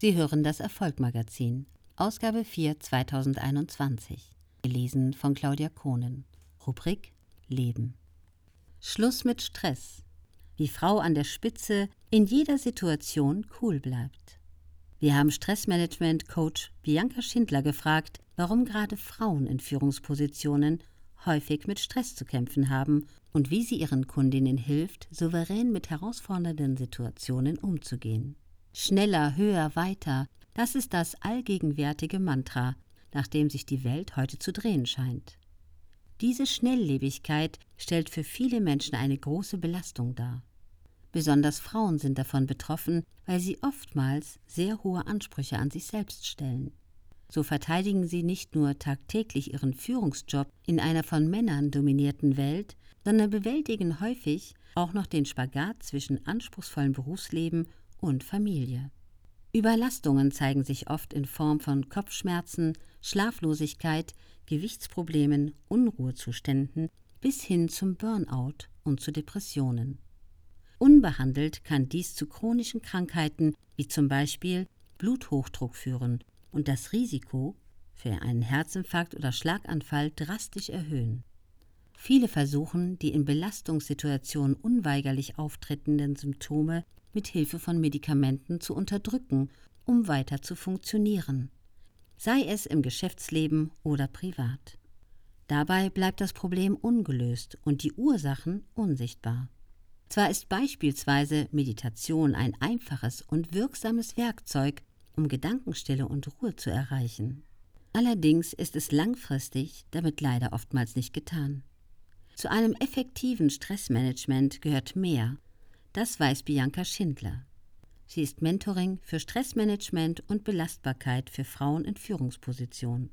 Sie hören das Erfolgmagazin, Ausgabe 4 2021, gelesen von Claudia Kohnen. Rubrik Leben. Schluss mit Stress. Wie Frau an der Spitze in jeder Situation cool bleibt. Wir haben Stressmanagement-Coach Bianca Schindler gefragt, warum gerade Frauen in Führungspositionen häufig mit Stress zu kämpfen haben und wie sie ihren Kundinnen hilft, souverän mit herausfordernden Situationen umzugehen. Schneller, höher, weiter, das ist das allgegenwärtige Mantra, nach dem sich die Welt heute zu drehen scheint. Diese Schnelllebigkeit stellt für viele Menschen eine große Belastung dar. Besonders Frauen sind davon betroffen, weil sie oftmals sehr hohe Ansprüche an sich selbst stellen. So verteidigen sie nicht nur tagtäglich ihren Führungsjob in einer von Männern dominierten Welt, sondern bewältigen häufig auch noch den Spagat zwischen anspruchsvollem Berufsleben und Familie. Überlastungen zeigen sich oft in Form von Kopfschmerzen, Schlaflosigkeit, Gewichtsproblemen, Unruhezuständen bis hin zum Burnout und zu Depressionen. Unbehandelt kann dies zu chronischen Krankheiten wie zum Beispiel Bluthochdruck führen und das Risiko für einen Herzinfarkt oder Schlaganfall drastisch erhöhen. Viele versuchen, die in Belastungssituationen unweigerlich auftretenden Symptome mit Hilfe von Medikamenten zu unterdrücken, um weiter zu funktionieren, sei es im Geschäftsleben oder privat. Dabei bleibt das Problem ungelöst und die Ursachen unsichtbar. Zwar ist beispielsweise Meditation ein einfaches und wirksames Werkzeug, um Gedankenstille und Ruhe zu erreichen. Allerdings ist es langfristig damit leider oftmals nicht getan. Zu einem effektiven Stressmanagement gehört mehr das weiß Bianca Schindler. Sie ist Mentoring für Stressmanagement und Belastbarkeit für Frauen in Führungspositionen.